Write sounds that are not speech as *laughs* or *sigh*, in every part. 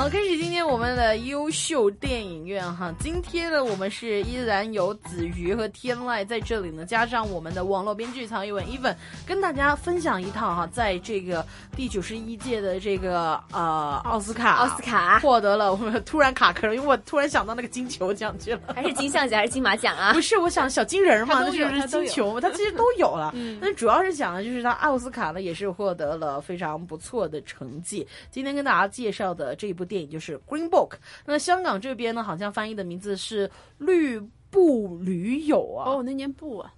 好，开始今天我们的优秀电影院哈。今天呢，我们是依然有子瑜和天籁在这里呢，加上我们的网络编剧曹一文 even，跟大家分享一套哈，在这个第九十一届的这个呃奥斯卡，奥斯卡获得了，我们突然卡壳了，因为我突然想到那个金球奖去了，还是金像奖还是金马奖啊？*laughs* 不是，我想小金人嘛，那就是金球嘛，它其实都有了。*laughs* 但主要是讲的就是他奥斯卡呢，也是获得了非常不错的成绩。今天跟大家介绍的这一部电影就是《Green Book》，那香港这边呢，好像翻译的名字是《绿布驴友》啊。哦，那念布啊，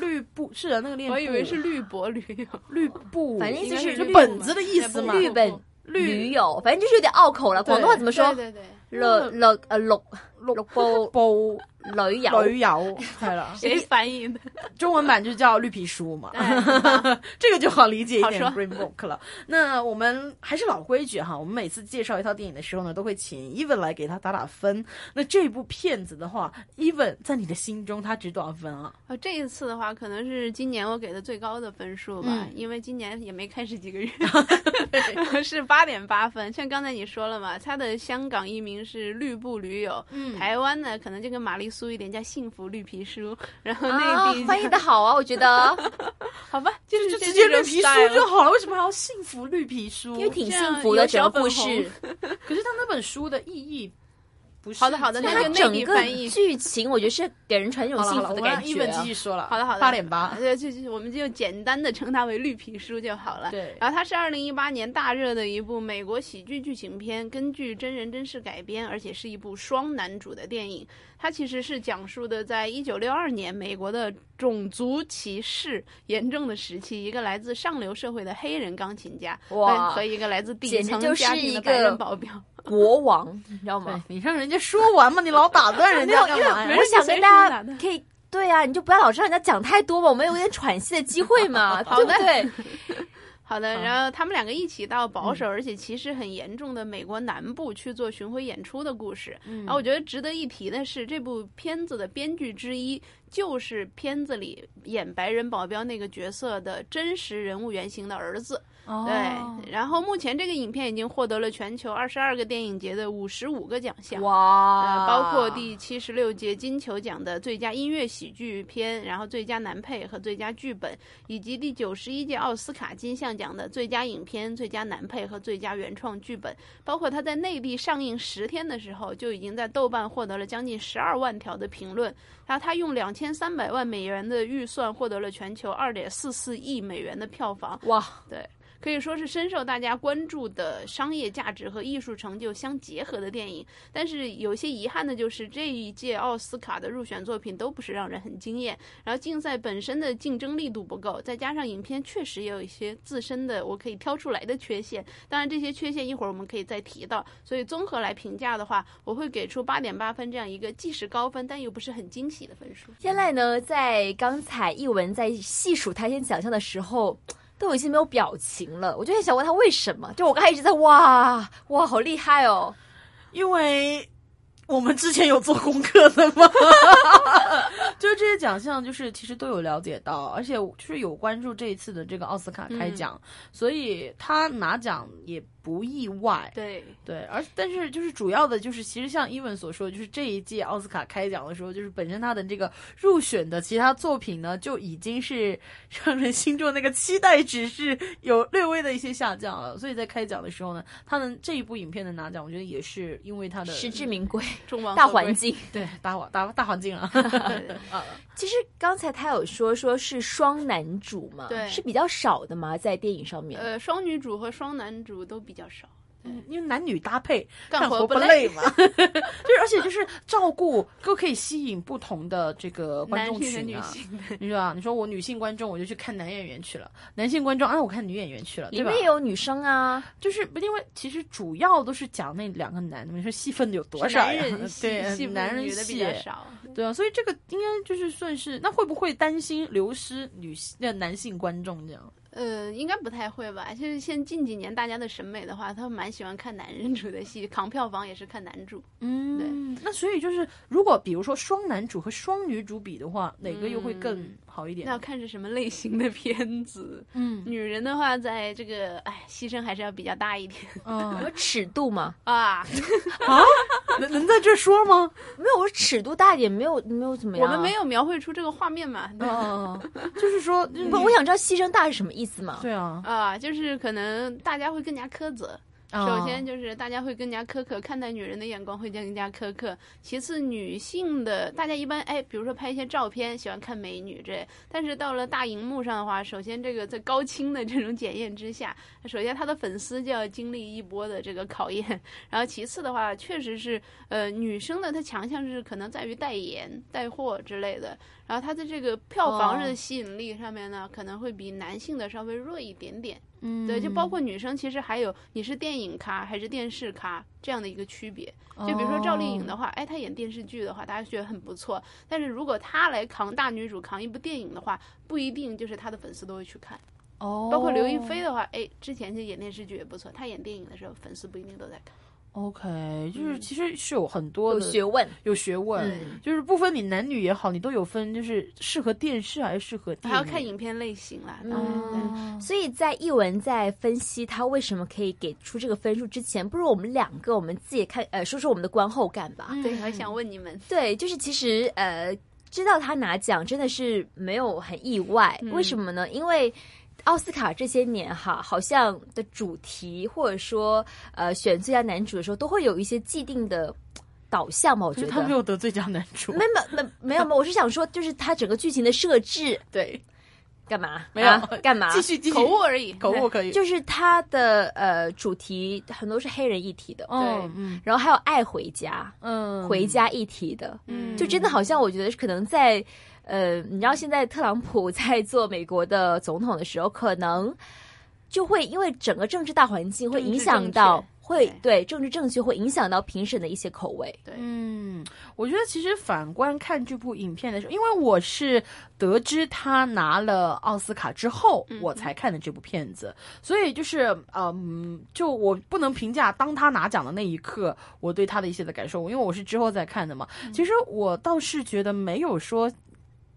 绿布是的，那个念布，我以为是绿博驴友。绿布，反正意思是就本子的意思嘛。绿本绿驴友，反正就是有点拗口了。广东话怎么说？对对对，绿绿呃绿绿绿布布旅游旅遊係啦，*laughs* 谁翻译的？*laughs* 中文版就叫绿皮书嘛，*laughs* 这个就好理解一点 Green Book 了。那我们还是老规矩哈，我们每次介绍一套电影的时候呢，都会请 Even 来给他打打分。那这部片子的话，Even 在你的心中它值多少分啊？啊，这一次的话，可能是今年我给的最高的分数吧，嗯因为今年也没开始几个月，是八点八分。像刚才你说了嘛，他的香港译名是绿布驴友，嗯台湾呢可能就跟玛丽苏一点，叫幸福绿皮书，*laughs* 然后啊内地、翻译的好啊，我觉得，*laughs* 好吧，就是就直接绿皮书就好了，为什么还要幸福绿皮书？因为挺幸福的有整个故小粉红事。*laughs* 可是他那本书的意义不是好的好的那就整个剧情，我觉得是给人传一种幸福的感觉 Even 继啊。续说了。好的好的，八点八。呃，就就我们就简单的称它为绿皮书就好了。对然后它是二零一八年大热的一部美国喜剧剧情片，根据真人真事改编，而且是一部双男主的电影。它其实是讲述的在一九六二年美国的种族歧视严重的时期，一个来自上流社会的黑人钢琴家哇和和一个来自底层家庭的白人保镖。国王，*laughs* 你知道吗？你让人家说完嘛，你老打断 *laughs* 人家干嘛呀？我想跟大家可以，*laughs* 对啊，你就不要老是让人家讲太多嘛，我们有点喘息的机会嘛，对不对？好的，然后他们两个一起到保守、而且其实很严重的美国南部去做巡回演出的故事。然后我觉得值得一提的是，这部片子的编剧之一就是片子里演白人保镖那个角色的真实人物原型的儿子。哦对，然后目前这个影片已经获得了全球二十二个电影节的五十五个奖项。哇呃，包括第七十六届金球奖的最佳音乐喜剧片，然后最佳男配和最佳剧本，以及第九十一届奥斯卡金像奖的最佳影片、最佳男配和最佳原创剧本。包括它在内地上映十天的时候，就已经在豆瓣获得了将近十二万条的评论。然后它用两千三百万美元的预算，获得了全球二点四四亿美元的票房。哇，对，可以说是深受大家关注的商业价值和艺术成就相结合的电影。但是有些遗憾的就是这一届奥斯卡的入选作品都不是让人很惊艳，然后竞赛本身的竞争力度不够，再加上影片确实也有一些自身的我可以挑出来的缺陷。当然这些缺陷一会儿我们可以再提到。所以综合来评价的话，我会给出八点八分这样一个既是高分但又不是很惊喜的分数。现在呢，在刚才译文在细数他一些奖项的时候，都已经没有表情了。我就很想问他为什么？就我刚才一直在哇哇，好厉害哦！因为我们之前有做功课的嘛，*laughs* 就是这些奖项，就是其实都有了解到，而且就是有关注这一次的这个奥斯卡开奖，所以他拿奖也不意外。对，对，而但是就是主要的就是，其实像伊文所说，就是这一届奥斯卡开奖的时候，就是本身他的这个入选的其他作品呢，就已经是让人心中那个期待值是有略微的一些下降了。所以在开奖的时候呢，他能这一部影片的拿奖，我觉得也是因为他的实至名归。*laughs* 大环境。*laughs* 对大环大大环境啊。啊其实刚才他有说说是双男主嘛，对是比较少的嘛，在电影上面。呃，双女主和双男主都比较少。因为男女搭配干活活不累累嘛，*laughs* *laughs* 就是而且就是照顾都可以吸引不同的这个观众群啊。性，你说啊，你说我女性观众我就去看男演员去了，男性观众啊我看女演员去了，里面也有女生啊，就是因为其实主要都是讲那两个男的，你说戏份有多少呀？男人戏 *laughs* 对，戏份男人戏。对啊，所以这个应该就是算是那会不会担心流失女性的男性观众这样？呃，应该不太会吧？就是现近几年大家的审美的话，他们蛮喜欢看男人主的戏，扛票房也是看男主。嗯，对那所以就是，如果比如说双男主和双女主比的话，哪个又会更好一点？那要看是什么类型的片子。嗯女人的话，在这个哎，牺牲还是要比较大一点嗯有尺度嘛？啊。*laughs* 啊，能能在这说吗？没有，我说尺度大一点，没有没有怎么样啊。我们没有描绘出这个画面嘛？嗯，*laughs* 就是说，不，我想知道牺牲大是什么意思嘛？对啊，啊，就是可能大家会更加苛责。首先就是大家会更加苛刻，看待女人的眼光会更加苛刻。其次，女性的大家一般哎，比如说拍一些照片，喜欢看美女这，但是到了大荧幕上的话，首先这个在高清的这种检验之下，首先他的粉丝就要经历一波的这个考验，然后其次的话，确实是呃女生的她强项是可能在于代言、带货之类的，然后她的这个票房上的吸引力上面呢，可能会比男性的稍微弱一点点。嗯对，就包括女生，其实还有你是电影咖还是电视咖这样的一个区别。就比如说赵丽颖的话，哎，她演电视剧的话，大家觉得很不错。但是如果她来扛大女主扛一部电影的话，不一定就是她的粉丝都会去看。哦，包括刘亦菲的话，哎，之前就演电视剧也不错，她演电影的时候粉丝不一定都在看。OK，就是嗯其实是有很多有的学问。有学问，嗯就是不分你男女也好，你都有分，就是适合电视还是适合电还要看影片类型啦，当然。嗯所以在译文在分析他为什么可以给出这个分数之前，不如我们两个我们自己看呃说说我们的观后感吧。嗯对，还想问你们，对，就是其实呃，知道他拿奖真的是没有很意外，嗯为什么呢？因为。奥斯卡这些年哈，好像的主题或者说呃选最佳男主的时候，都会有一些既定的导向嘛。我觉得。他没有得最佳男主，没没没没有没有，我是想说，就是他整个剧情的设置。对，干嘛？没有啊干嘛？继续继续。口误而已，口误可以，就是他的呃主题很多是黑人议题的，对。嗯。然后还有爱回家、嗯，回家议题的，嗯。就真的好像我觉得可能在呃，你知道现在特朗普在做美国的总统的时候，可能就会因为整个政治大环境会影响到，会对对政治正确会影响到评审的一些口味。对，嗯，我觉得其实反观看这部影片的时候，因为我是得知他拿了奥斯卡之后，嗯我才看的这部片子，所以就是嗯，就我不能评价当他拿奖的那一刻我对他的一些的感受，因为我是之后再看的嘛。嗯其实我倒是觉得没有说。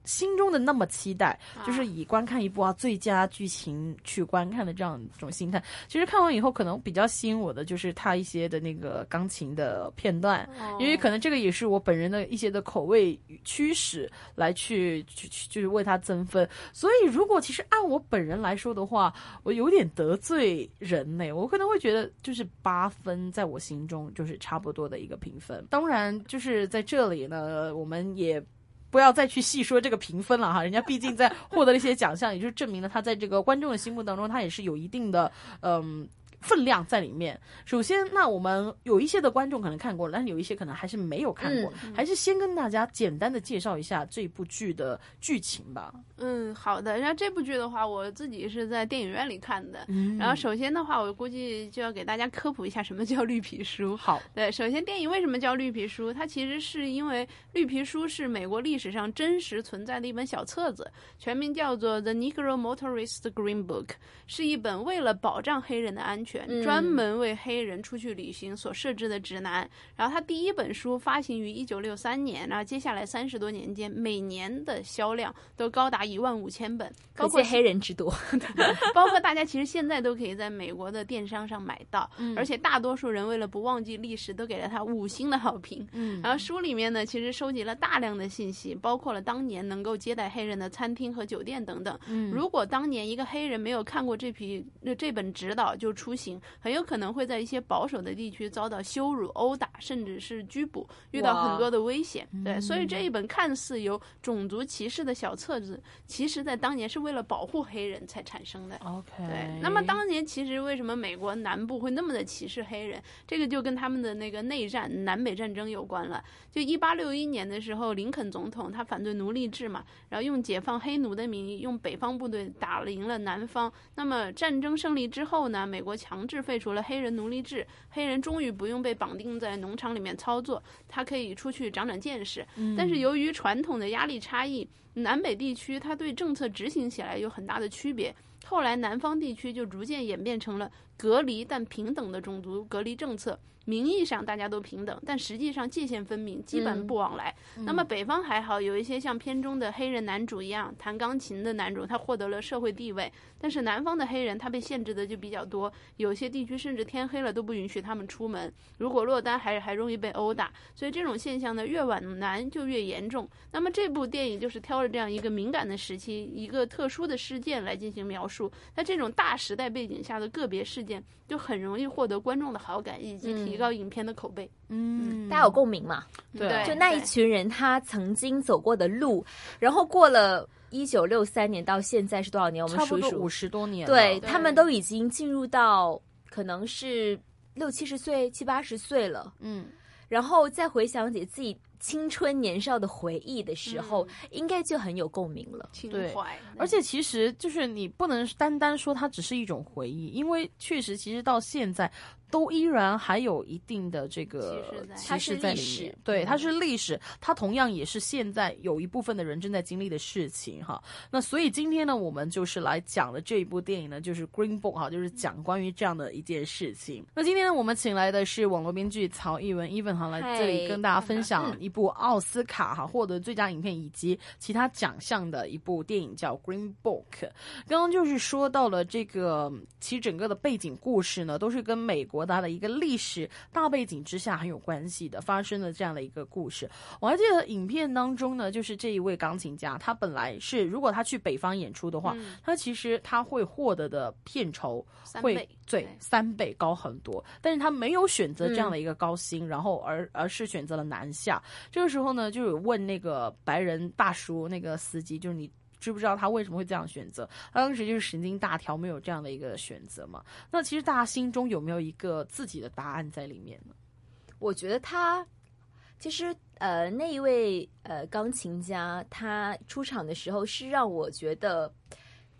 心中的那么期待，啊就是以观看一部啊最佳剧情去观看的这样一种心态。其实看完以后，可能比较吸引我的就是他一些的那个钢琴的片段，哦因为可能这个也是我本人的一些的口味与驱使来去去去就是为他增分。所以如果其实按我本人来说的话，我有点得罪人呢，我可能会觉得就是八分，在我心中就是差不多的一个评分。当然，就是在这里呢，我们也。不要再去细说这个评分了哈，人家毕竟在获得了一些奖项，也就是证明了他在这个观众的心目当中，他也是有一定的嗯分量在里面。首先，那我们有一些的观众可能看过了，但是有一些可能还是没有看过，还是先跟大家简单的介绍一下这部剧的剧情吧。嗯，好的。然后这部剧的话，我自己是在电影院里看的。嗯然后首先的话，我估计就要给大家科普一下什么叫绿皮书。好，对，首先电影为什么叫绿皮书？它其实是因为绿皮书是美国历史上真实存在的一本小册子，全名叫做《The Negro Motorist Green Book》，是一本为了保障黑人的安全，嗯专门为黑人出去旅行所设置的指南。然后他第一本书发行于一九六三年，然后接下来三十多年间，每年的销量都高达一万五千本，包括黑人之多，*laughs* 包括大家其实现在都可以在美国的电商上买到，嗯而且大多数人为了不忘记历史，都给了他五星的好评。嗯然后书里面呢，其实收集了大量的信息，包括了当年能够接待黑人的餐厅和酒店等等。嗯如果当年一个黑人没有看过这批呃这本指导就出行，很有可能会在一些保守的地区遭到羞辱、殴打，甚至是拘捕，遇到很多的危险。嗯对，所以这一本看似有种族歧视的小册子，其实在当年是为了保护黑人才产生的。OK，对，那么当年其实为什么美国南部会那么的歧视黑人？这个就跟他们的那个内战南北战争有关了。就一八六一年的时候，林肯总统他反对奴隶制嘛，然后用解放黑奴的名义，用北方部队打赢了南方。那么战争胜利之后呢，美国强制废除了黑人奴隶制，黑人终于不用被绑定在农场里面操作，他可以出去长长见识。但是由于传统的压力差异，南北地区他对政策执行起来有很大的区别。后来南方地区就逐渐演变成了隔离但平等的种族隔离政策。名义上大家都平等，但实际上界限分明，基本不往来。那么北方还好，有一些像片中的黑人男主一样弹钢琴的男主，他获得了社会地位。但是南方的黑人他被限制的就比较多，有些地区甚至天黑了都不允许他们出门。如果落单还还容易被殴打，所以这种现象呢越往南就越严重。那么这部电影就是挑了这样一个敏感的时期，一个特殊的事件来进行描述。在这种大时代背景下的个别事件，就很容易获得观众的好感以及提高影片的口碑。嗯，大家有共鸣嘛？对。就那一群人他曾经走过的路，然后过了一九六三年到现在是多少年？我们数一数。五，十多年对他们都已经进入到可能是六七十岁、七八十岁了，嗯，然后再回想起自己青春年少的回忆的时候，应该就很有共鸣了。情对。怀，而且其实就是你不能单单说它只是一种回忆，因为确实其实到现在都依然还有一定的这个歧视在。歧视在里它是历史。面。对，它是历史，它同样也是现在有一部分的人正在经历的事情哈。那所以今天呢，我们就是来讲的这一部电影呢，就是《Green Book》哈，就是讲关于这样的一件事情。那今天呢，我们请来的是网络编剧曹艺文 Even 哈，来这里跟大家分享一部奥斯卡哈获得最佳影片以及其他奖项的一部电影，叫《Green Book》。刚刚就是说到了这个，其实整个的背景故事呢，都是跟美国它的一个历史大背景之下很有关系的，发生的这样的一个故事。我还记得影片当中呢，就是这一位钢琴家，他本来是如果他去北方演出的话，嗯他其实他会获得的片酬会三倍对对三倍高很多，但是他没有选择这样的一个高薪，然后而而是选择了南下。这个时候呢，就有问那个白人大叔那个司机，就是你。知不知道他为什么会这样选择？他当时就是神经大条，没有这样的一个选择嘛。那其实大家心中有没有一个自己的答案在里面呢？我觉得他其实呃那一位呃钢琴家，他出场的时候是让我觉得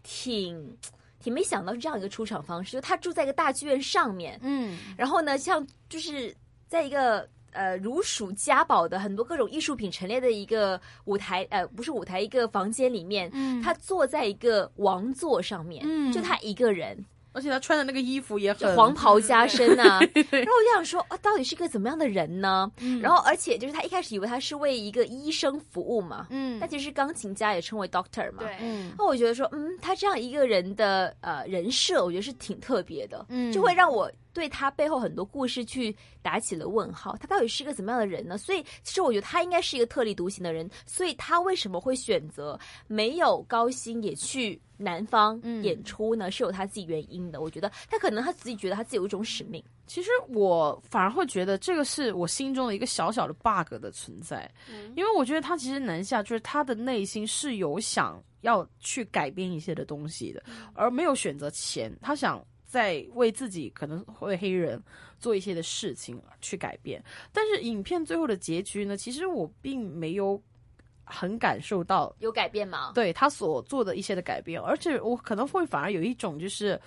挺挺没想到是这样一个出场方式，就他住在一个大剧院上面，嗯，然后呢，像就是在一个。呃，如数家宝的很多各种艺术品陈列的一个舞台，呃，不是舞台，一个房间里面，嗯他坐在一个王座上面，嗯就他一个人，而且他穿的那个衣服也很黄袍加 *laughs* 身啊。然后我就想说，啊，到底是一个怎么样的人呢？然后，而且就是他一开始以为他是为一个医生服务嘛，嗯他其实钢琴家也称为 doctor 嘛。。对，嗯那我觉得说，嗯，他这样一个人的呃人设，我觉得是挺特别的，嗯就会让我对他背后很多故事去打起了问号。他到底是一个怎么样的人呢？所以，其实我觉得他应该是一个特立独行的人。所以他为什么会选择没有高薪也去南方嗯演出呢？是有他自己原因的。我觉得他可能他自己觉得他自己有一种使命。其实我反而会觉得这个是我心中的一个小小的 bug 的存在，嗯因为我觉得他其实南下就是他的内心是有想要去改变一些的东西的，而没有选择钱，他想在为自己可能会黑人做一些的事情去改变。但是影片最后的结局呢，其实我并没有很感受到有改变吗？对他所做的一些的改变，而且我可能会反而有一种就是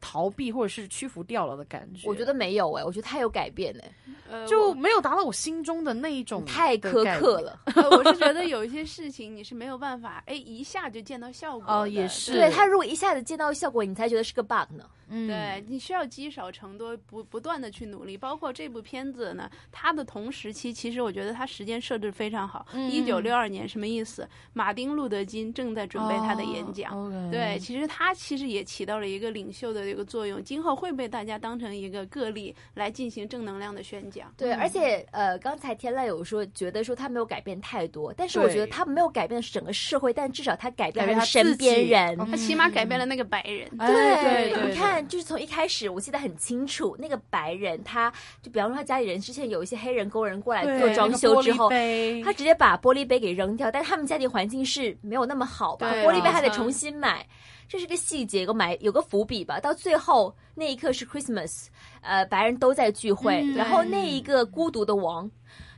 逃避或者是屈服掉了的感觉。我觉得没有哎、我觉得他有改变哎、呃，就没有达到我心中的那一种太苛。刻了。呃我是觉得有一些事情你是没有办法，哎，一下就见到效果的哦也是对他如果一下子见到效果，你才觉得是个 bug 呢。嗯，对，你需要积少成多，不不断的去努力。包括这部片子呢，它的同时期，其实我觉得它时间设置非常好。嗯一九六二年什么意思？马丁路德金正在准备他的演讲。对，其实他其实也起到了一个领袖的一个作用，今后会被大家当成一个个例来进行正能量的宣讲。对，而且呃，刚才天籁有说，觉得说他没有改变太多，但是我觉得他没有改变的是整个社会，但至少他改变了他身边人。嗯他起码改变了那个白人。哎对对，你看，就是从一开始，我记得很清楚，那个白人他，就比方说他家里人之前有一些黑人工人过来做装修之后，他直接把玻璃杯给扔掉，但是他们家庭环境是没有那么好吧？玻璃杯还得重新买，这是个细节，有个埋有个伏笔吧。到最后那一刻是 Christmas，呃，白人都在聚会，嗯然后那一个孤独的王。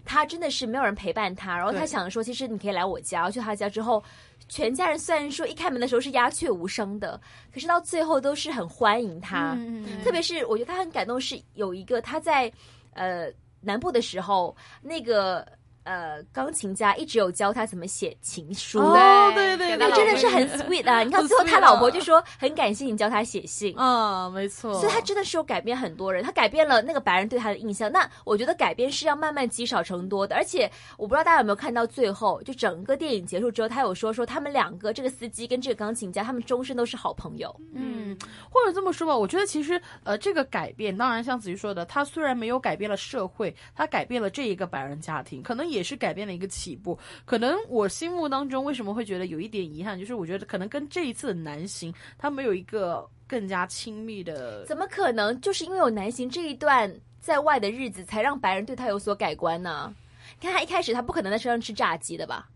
他真的是没有人陪伴他，然后他想说，其实你可以来我家。去他家之后，全家人虽然说一开门的时候是鸦雀无声的，可是到最后都是很欢迎他。特别是我觉得他很感动，是有一个他在呃南部的时候，那个呃钢琴家一直有教他怎么写情书。哦，对对对，那真的是很 sweet 啊！*laughs* 你看最后他老婆啊就说很感谢你教他写信。啊，没错，所以他真的是有改变很多人，他改变了那个白人对他的印象。那我觉得改变是要慢慢积少成多的，而且我不知道大家有没有看到最后，就整个电影结束之后，他有说说他们两个这个司机跟这个钢琴家，他们终身都是好朋友。嗯，或者这么说吧，我觉得其实呃，这个改变，当然像子瑜说的，他虽然没有改变了社会，他改变了这一个白人家庭，可能也是改变了一个起步。可能我心目当中为什么会觉得有一点遗憾，就是我觉得可能跟这一次的男行，他没有一个更加亲密的。怎么可能？就是因为有男行这一段在外的日子，才让白人对他有所改观呢？你看他一开始他不可能在车上吃炸鸡的吧？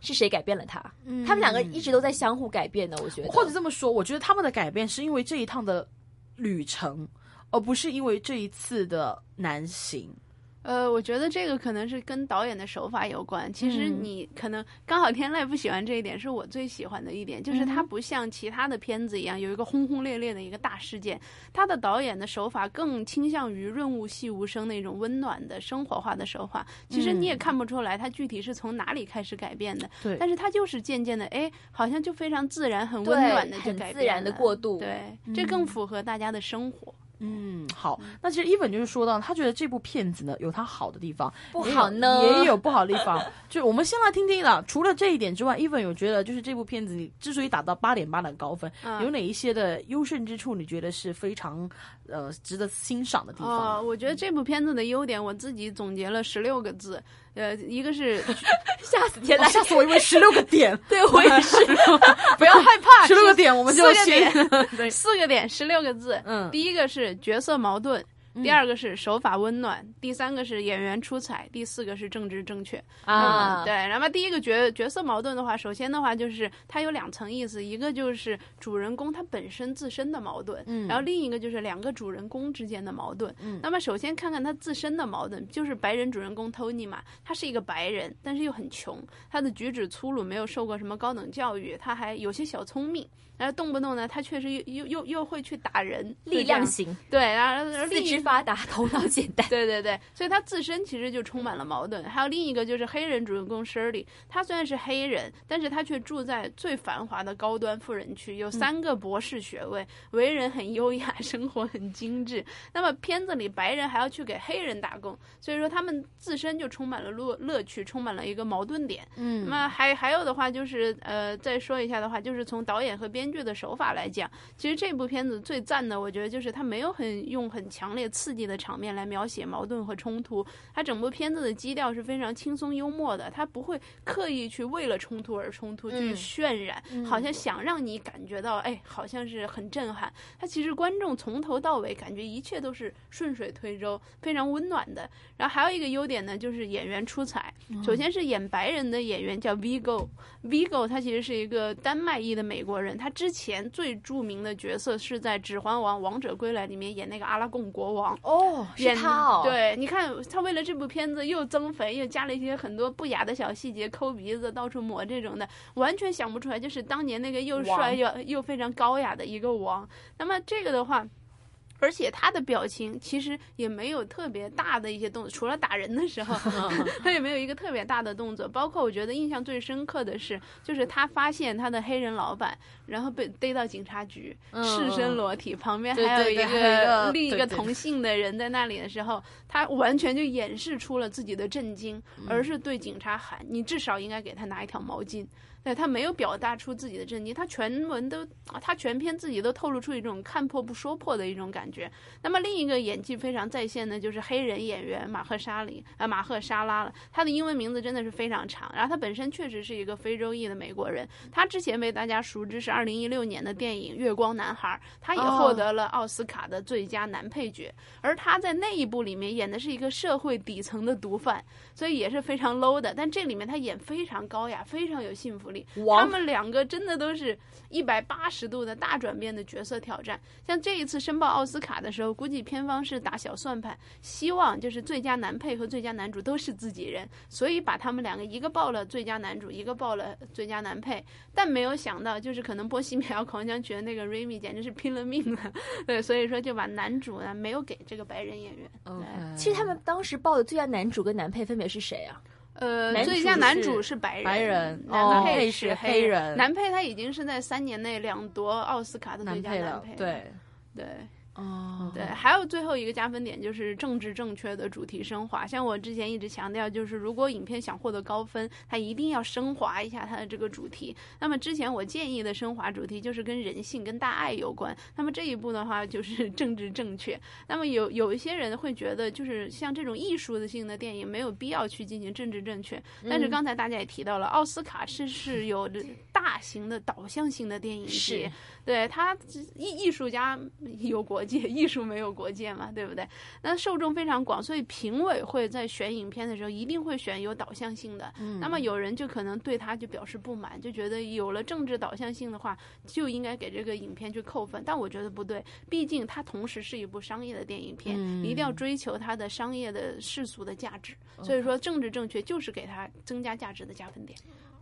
是谁改变了他？他们两个一直都在相互改变的，我觉得。或者这么说，我觉得他们的改变是因为这一趟的旅程，而不是因为这一次的南行。呃，我觉得这个可能是跟导演的手法有关。其实嗯你可能刚好天籁不喜欢这一点，是我最喜欢的一点，就是它嗯不像其他的片子一样有一个轰轰烈烈的一个大事件，它的导演的手法更倾向于润物细无声那种温暖的生活化的手法。其实你也嗯看不出来它具体是从哪里开始改变的，对但是它就是渐渐的，哎，好像就非常自然、很温暖的就改变自然的了过渡对，这更符合大家的生活。嗯，好，那其实伊本就是说到，他觉得这部片子呢有它好的地方，不好呢也有不好的地方。*laughs* 就我们先来听听了，除了这一点之外，伊本有觉得就是这部片子你之所以打到八点八的高分，嗯有哪一些的优胜之处？你觉得是非常呃值得欣赏的地哦，方？我觉得这部片子的优点，我自己总结了十六个字。呃，一个是 *laughs* 吓死天哦！吓死我以为十六个点，*laughs* 对我也是。*laughs* 不要害怕，十六个点我们就四个先点对，四个点，十六个字。嗯第一个是角色矛盾，第二个是手法温暖，第三个是演员出彩，第四个是政治正确。啊嗯，对。那么第一个角角色矛盾的话，首先的话就是它有两层意思，一个就是主人公他本身自身的矛盾，嗯然后另一个就是两个主人公之间的矛盾。嗯，那么首先看看他自身的矛盾，就是白人主人公 Tony 嘛，他是一个白人，但是又很穷，他的举止粗鲁，没有受过什么高等教育，他还有些小聪明。然后动不动呢，他确实又又又又会去打人，力量型，对，然后然后发达，头脑简单。*laughs* 对对对，所以他自身其实就充满了矛盾。还有另一个就是黑人主人公 Shirley，他虽然是黑人，但是他却住在最繁华的高端富人区，有三个博士学位，为人很优雅，生活很精致。*laughs* 那么片子里白人还要去给黑人打工，所以说他们自身就充满了乐乐趣，充满了一个矛盾点。嗯那么还还有的话就是呃，再说一下的话，就是从导演和编剧的手法来讲，其实这部片子最赞的，我觉得就是他没有很用很强烈刺激的场面来描写矛盾和冲突，它整部片子的基调是非常轻松幽默的，它不会刻意去为了冲突而冲突，去嗯渲染，好像想让你感觉到，哎，好像是很震撼。它其实观众从头到尾感觉一切都是顺水推舟，非常温暖的。然后还有一个优点呢，就是演员出彩。首先是演白人的演员叫 Vigo，Vigo 他其实是一个丹麦裔的美国人，他之前最著名的角色是在《指环王：王者归来》里面演那个阿拉贡国王。哦，是演他哦。，对，你看他为了这部片子又增肥，又加了一些很多不雅的小细节，抠鼻子、到处抹这种的，完全想不出来，就是当年那个又帅又又非常高雅的一个王。那么这个的话。而且他的表情其实也没有特别大的一些动作，除了打人的时候 *laughs* *laughs* 他也没有一个特别大的动作。包括我觉得印象最深刻的是，就是他发现他的黑人老板，然后被逮到警察局，嗯赤身裸体，旁边还有一个另一个同性的人在那里的时候，他完全就掩饰出了自己的震惊，嗯而是对警察喊：“你至少应该给他拿一条毛巾。”对他没有表达出自己的震惊，他全文都，啊他全篇自己都透露出一种看破不说破的一种感觉。那么另一个演技非常在线的就是黑人演员马赫沙里啊、马赫沙拉了，他的英文名字真的是非常长，然后他本身确实是一个非洲裔的美国人，他之前被大家熟知是二零一六年的电影《月光男孩》，他也获得了奥斯卡的最佳男配角，而他在那一部里面演的是一个社会底层的毒贩，所以也是非常 low 的，但这里面他演非常高雅，非常有信服力。他们两个真的都是一百八十度的大转变的角色挑战。像这一次申报奥斯卡的时候，估计片方是打小算盘，希望就是最佳男配和最佳男主都是自己人，所以把他们两个一个报了最佳男主，一个报了最佳男配。但没有想到，就是可能《波西米亚狂想曲》的那个 Remy 简直是拼了命了，*laughs* 对，所以说就把男主呢没有给这个白人演员。其实他们当时报的最佳男主跟男配分别是谁啊？呃，男最佳男主是白人，白人男哦配配是黑黑人男配他已经是在三年内两夺奥斯卡的最佳男配了男配，对，对。哦对，还有最后一个加分点就是政治正确的主题升华。像我之前一直强调，就是如果影片想获得高分，它一定要升华一下它的这个主题。那么之前我建议的升华主题就是跟人性、跟大爱有关。那么这一部的话就是 *laughs* 政治正确。那么有有一些人会觉得，就是像这种艺术的性的电影没有必要去进行政治正确。但是刚才大家也提到了，奥斯卡是是有着 *laughs* 大型的导向性的电影节是，对他艺艺术家有国界，*laughs* 艺术没有国界嘛，对不对？那受众非常广，所以评委会在选影片的时候一定会选有导向性的。嗯那么有人就可能对他就表示不满，就觉得有了政治导向性的话，就应该给这个影片去扣分。但我觉得不对，毕竟它同时是一部商业的电影片，嗯一定要追求它的商业的世俗的价值。所以说，政治正确就是给它增加价值的加分点。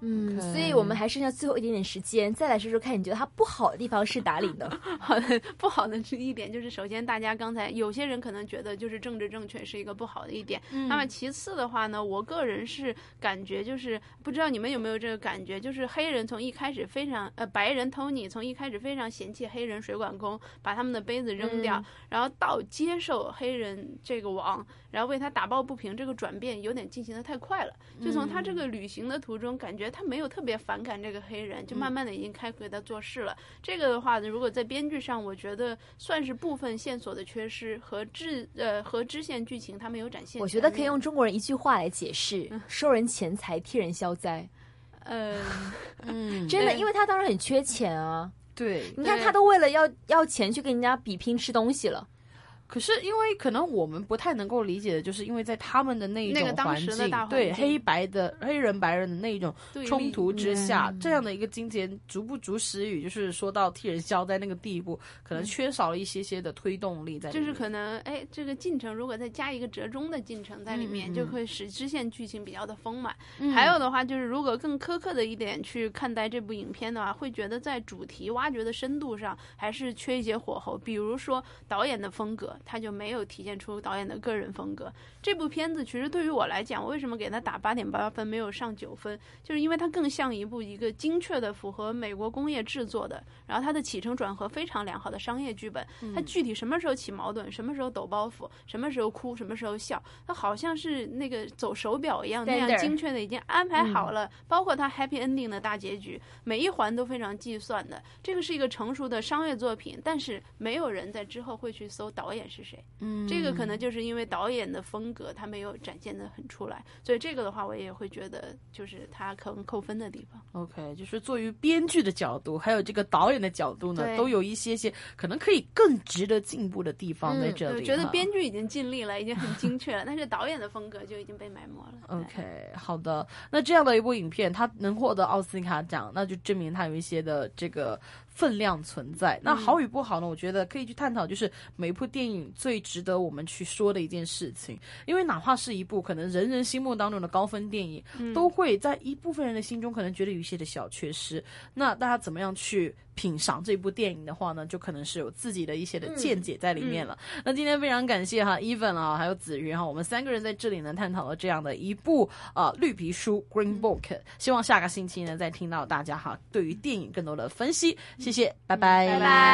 嗯所以我们还剩下最后一点点时间，再来说说看，你觉得它不好的地方是哪里呢？*laughs* 好的，不好的是一点就是，首先大家刚才有些人可能觉得就是政治正确是一个不好的一点。那么其次的话呢，我个人是感觉就是不知道你们有没有这个感觉，就是黑人从一开始非常呃白人 Tony 从一开始非常嫌弃黑人水管工，把他们的杯子扔掉，嗯然后到接受黑人这个网，然后为他打抱不平，这个转变有点进行的太快了。就从他这个旅行的途中，感觉他没有特别反感这个黑人，就慢慢的已经开始给他做事了。这个的话呢，如果在编剧上，我觉得算是部分线索的缺失和支呃和支线剧情他没有展现。我觉得可以用中国人一句话来解释：收人钱财，替人消灾。*laughs* 呃，*laughs* 嗯，真的，因为他当时很缺钱啊。对。你看，他都为了要要钱去跟人家比拼吃东西了。可是因为可能我们不太能够理解的，就是因为在他们的那一那个种环境，大环境对黑白的黑人白人的那一种对冲突之下，嗯这样的一个金钱足不足实语，就是说到替人消灾那个地步，可能缺少了一些些的推动力在里面。就是可能哎，这个进程如果再加一个折中的进程在里面，就会使支线剧情比较的丰满。嗯还有的话，就是如果更苛刻的一点去看待这部影片的话，会觉得在主题挖掘的深度上还是缺一些火候。比如说导演的风格，他就没有体现出导演的个人风格。这部片子其实对于我来讲，我为什么给他打八点八分，没有上九分，就是因为它更像一部一个精确的符合美国工业制作的，然后它的起承转合非常良好的商业剧本。它具体什么时候起矛盾，什么时候抖包袱，什么时候哭，什么时候笑，它好像是那个走手表一样那样精确的已经安排好了，包括它 happy ending 的大结局，每一环都非常计算的。这个是一个成熟的商业作品，但是没有人在之后会去搜导演是谁。嗯这个可能就是因为导演的风格他没有展现的很出来，所以这个的话我也会觉得就是他可能扣分的地方。OK，就是作于编剧的角度，还有这个导演的角度呢，都有一些些可能可以更值得进步的地方在嗯这里。我觉得编剧已经尽力了，已经很精确了，*laughs* 但是导演的风格就已经被埋没了。OK，好的。那这样的一部影片，它能获得奥斯卡奖，那就证明它有一些的这个分量存在。那好与不好呢？我觉得可以去探讨，就是每一部电影最值得我们去说的一件事情。因为哪怕是一部可能人人心目当中的高分电影，都会在一部分人的心中可能觉得有一些的小缺失。那大家怎么样去品赏这部电影的话呢，就可能是有自己的一些的见解在里面了。那今天非常感谢哈，Even 啊，还有子瑜哈，我们三个人在这里呢探讨了这样的一部呃绿皮书 Green Book，希望下个星期呢再听到大家哈对于电影更多的分析。谢谢，拜拜，拜拜。